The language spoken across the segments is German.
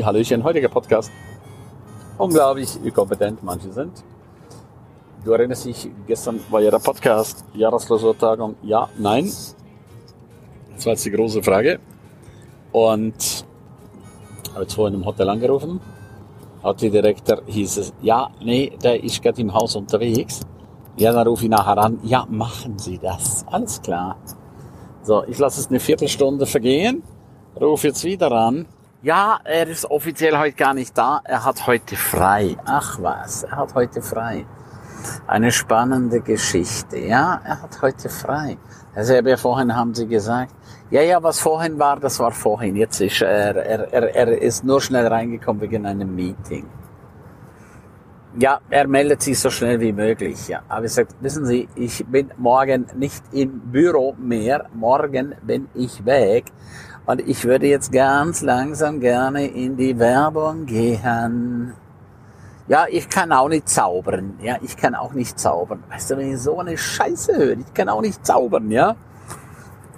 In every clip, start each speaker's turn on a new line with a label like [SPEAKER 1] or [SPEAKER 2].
[SPEAKER 1] Ja, Hallöchen, heutiger Podcast. Unglaublich, wie kompetent manche sind. Du erinnerst dich, gestern war ja der Podcast, Jahresklausurtagung, ja, nein. Das war jetzt die große Frage. Und habe jetzt vorhin im Hotel angerufen. Hat die Direktor, hieß es, ja, nee, der ist gerade im Haus unterwegs. Ja, dann rufe ich nachher an. Ja, machen Sie das. Alles klar. So, ich lasse es eine Viertelstunde vergehen. Rufe jetzt wieder an. Ja, er ist offiziell heute gar nicht da. Er hat heute frei. Ach was, er hat heute frei. Eine spannende Geschichte. Ja, er hat heute frei. Also ja vorhin haben Sie gesagt, ja, ja, was vorhin war, das war vorhin. Jetzt ist er, er, er, er ist nur schnell reingekommen wegen einem Meeting. Ja, er meldet sich so schnell wie möglich. Ja, aber ich sagt, wissen Sie, ich bin morgen nicht im Büro mehr. Morgen bin ich weg. Und ich würde jetzt ganz langsam gerne in die Werbung gehen. Ja, ich kann auch nicht zaubern. Ja, ich kann auch nicht zaubern. Weißt du, wenn ich so eine Scheiße höre, ich kann auch nicht zaubern, ja.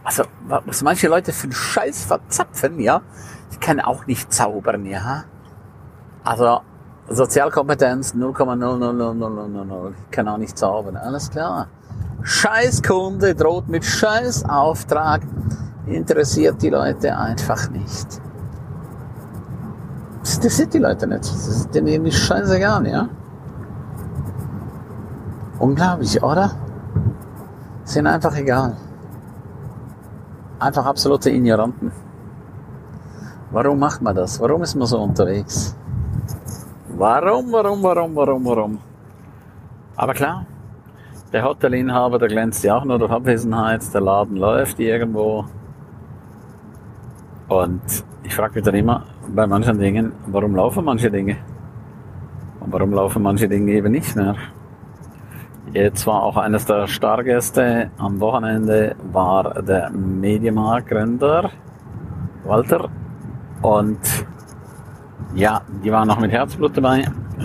[SPEAKER 1] Also, was manche Leute für einen Scheiß verzapfen, ja. Ich kann auch nicht zaubern, ja. Also, Sozialkompetenz 0,0000000. Ich kann auch nicht zaubern. Alles klar. Scheißkunde droht mit Scheißauftrag. Interessiert die Leute einfach nicht. Das interessiert die Leute nicht. Das ist denen irgendwie scheißegal, ja? Unglaublich, oder? Sind einfach egal. Einfach absolute Ignoranten. Warum macht man das? Warum ist man so unterwegs? Warum, warum, warum, warum, warum? Aber klar, der Hotelinhaber, der glänzt ja auch nur durch Abwesenheit. Der Laden läuft irgendwo. Und ich frage mich dann immer bei manchen Dingen, warum laufen manche Dinge? Und warum laufen manche Dinge eben nicht mehr? Jetzt war auch eines der Stargäste am Wochenende war der Mediamarkt-Gründer Walter. Und ja, die waren noch mit Herzblut dabei.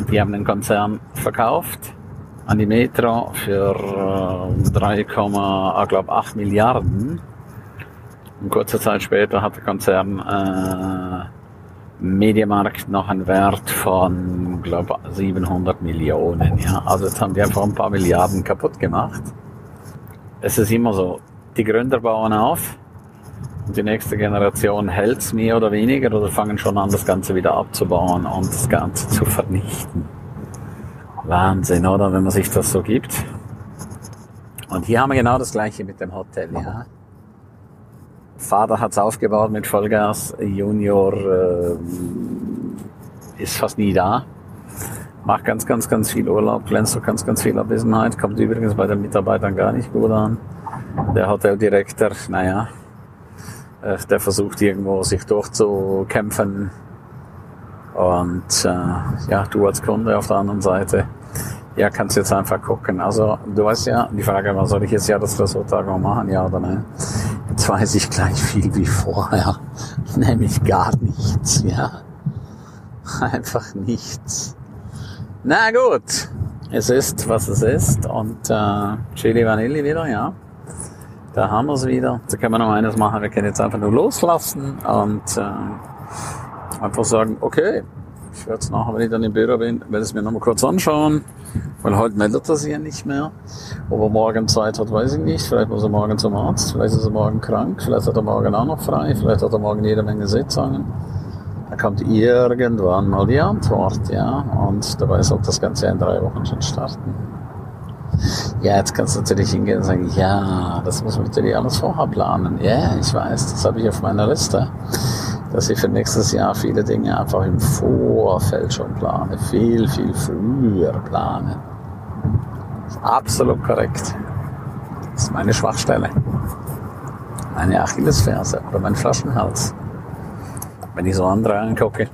[SPEAKER 1] Die haben den Konzern verkauft an die Metro für 3,8 Milliarden. Und kurze Zeit später hat der Konzern äh, Mediamarkt noch einen Wert von, glaube 700 Millionen. Ja, also jetzt haben die einfach ein paar Milliarden kaputt gemacht. Es ist immer so, die Gründer bauen auf und die nächste Generation hält's mehr oder weniger oder fangen schon an, das Ganze wieder abzubauen und das Ganze zu vernichten. Wahnsinn, oder? Wenn man sich das so gibt. Und hier haben wir genau das gleiche mit dem Hotel, ja. Vater hat's aufgebaut mit Vollgas, Junior äh, ist fast nie da. Macht ganz, ganz, ganz viel Urlaub, glänzt durch ganz, ganz viel Abwesenheit, kommt übrigens bei den Mitarbeitern gar nicht gut an. Der Hoteldirektor, naja, äh, der versucht irgendwo sich durchzukämpfen. Und äh, ja, du als Kunde auf der anderen Seite, ja, kannst jetzt einfach gucken. Also du weißt ja, die Frage war, soll ich jetzt ja das Resultat machen, ja oder nein? Weiß ich gleich viel wie vorher. Nämlich gar nichts, ja. Einfach nichts. Na gut. Es ist, was es ist. Und äh, Chili Vanilli wieder, ja. Da haben wir es wieder. Da können wir noch eines machen. Wir können jetzt einfach nur loslassen und äh, einfach sagen, okay, ich werde es nachher, wenn ich dann im Büro bin, werde es mir nochmal kurz anschauen. Weil heute meldet er sich ja nicht mehr. Ob er morgen Zeit hat, weiß ich nicht. Vielleicht muss er morgen zum Arzt, vielleicht ist er morgen krank, vielleicht hat er morgen auch noch frei, vielleicht hat er morgen jede Menge Sitzungen. Da kommt irgendwann mal die Antwort, ja. Und dabei sollte das Ganze in drei Wochen schon starten. Ja, jetzt kannst du natürlich hingehen und sagen, ja, das muss man natürlich alles vorher planen. Ja, ich weiß, das habe ich auf meiner Liste dass ich für nächstes Jahr viele Dinge einfach im Vorfeld schon plane, viel, viel früher plane. Absolut korrekt. Das ist meine Schwachstelle. Meine Achillesferse oder mein Flaschenhals. Wenn ich so andere angucke,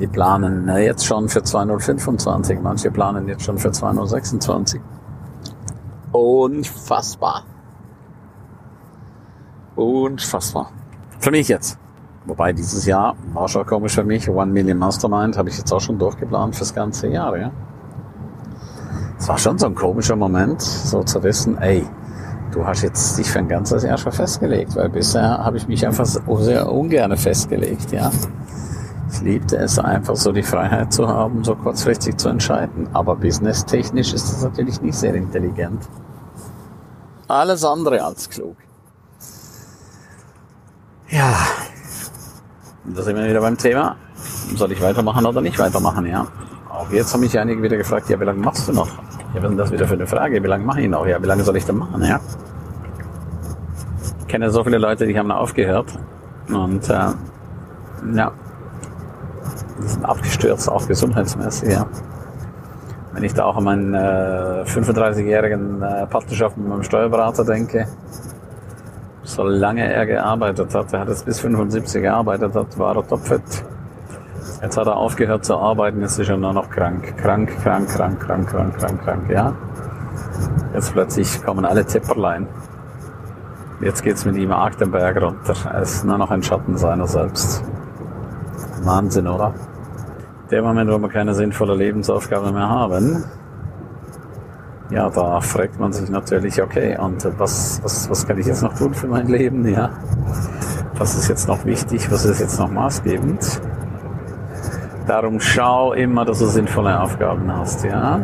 [SPEAKER 1] die planen jetzt schon für 2025, manche planen jetzt schon für 2026. Unfassbar. Unfassbar. Für mich jetzt. Wobei dieses Jahr war schon komisch für mich. One Million Mastermind habe ich jetzt auch schon durchgeplant fürs ganze Jahr, ja. Es war schon so ein komischer Moment, so zu wissen, ey, du hast jetzt dich für ein ganzes Jahr schon festgelegt, weil bisher habe ich mich einfach sehr ungern festgelegt, ja. Ich liebte es einfach so die Freiheit zu haben, so kurzfristig zu entscheiden. Aber businesstechnisch ist das natürlich nicht sehr intelligent. Alles andere als klug. Ja, da sind wir wieder beim Thema. Soll ich weitermachen oder nicht weitermachen, ja? Auch jetzt haben mich einige wieder gefragt, ja, wie lange machst du noch? Ja, was ist das wieder für eine Frage? Wie lange mache ich noch? Ja, wie lange soll ich denn machen, ja? Ich kenne so viele Leute, die haben aufgehört. Und, äh, ja, die sind abgestürzt, auch gesundheitsmäßig, ja. Wenn ich da auch an meinen äh, 35-jährigen äh, Partnerschaft mit meinem Steuerberater denke, solange er gearbeitet hat, er hat jetzt bis 75 gearbeitet hat, war er topfit. Jetzt hat er aufgehört zu arbeiten, jetzt ist er nur noch krank. Krank, krank, krank, krank, krank, krank, krank, ja. Jetzt plötzlich kommen alle Tipperlein. Jetzt geht's mit ihm arg den Berg runter. Er ist nur noch ein Schatten seiner selbst. Wahnsinn, oder? Der Moment, wo wir keine sinnvolle Lebensaufgabe mehr haben, ja, da fragt man sich natürlich, okay, und was, was, was kann ich jetzt noch tun für mein Leben? Ja, was ist jetzt noch wichtig? Was ist jetzt noch maßgebend? Darum schau immer, dass du sinnvolle Aufgaben hast, ja.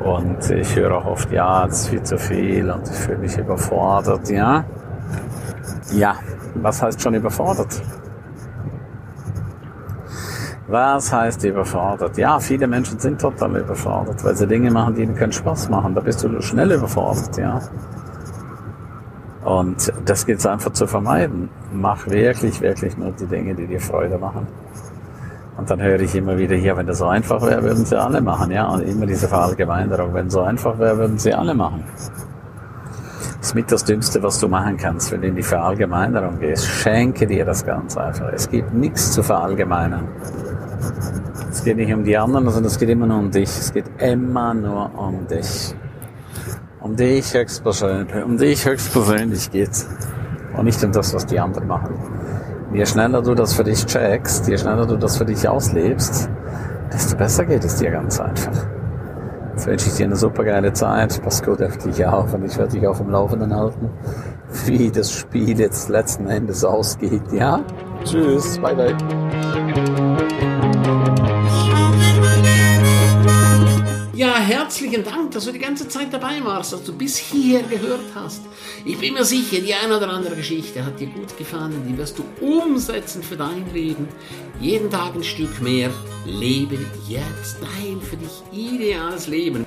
[SPEAKER 1] Und ich höre auch oft, ja, es ist viel zu viel und ich fühle mich überfordert, ja. Ja, was heißt schon überfordert? Was heißt überfordert? Ja, viele Menschen sind total überfordert, weil sie Dinge machen, die ihnen keinen Spaß machen. Da bist du schnell überfordert, ja. Und das gilt es einfach zu vermeiden. Mach wirklich, wirklich nur die Dinge, die dir Freude machen. Und dann höre ich immer wieder hier, wenn das so einfach wäre, würden sie alle machen, ja. Und immer diese Verallgemeinerung, wenn es so einfach wäre, würden sie alle machen. Das ist mit das Dümmste, was du machen kannst, wenn du in die Verallgemeinerung gehst. Schenke dir das ganz einfach. Es gibt nichts zu verallgemeinern. Es geht nicht um die anderen, sondern es geht immer nur um dich. Es geht immer nur um dich. Um dich höchstpersönlich, um dich höchstpersönlich geht's. Und nicht um das, was die anderen machen. Je schneller du das für dich checkst, je schneller du das für dich auslebst, desto besser geht es dir ganz einfach. Jetzt wünsche ich dir eine super geile Zeit. Pass gut auf dich auf und ich werde dich auf dem Laufenden halten, wie das Spiel jetzt letzten Endes ausgeht. Ja? Tschüss, bye bye.
[SPEAKER 2] Ja, herzlichen Dank, dass du die ganze Zeit dabei warst, dass du bis hierher gehört hast. Ich bin mir sicher, die eine oder andere Geschichte hat dir gut gefallen, die wirst du umsetzen für dein Leben. Jeden Tag ein Stück mehr. Lebe jetzt dein für dich ideales Leben.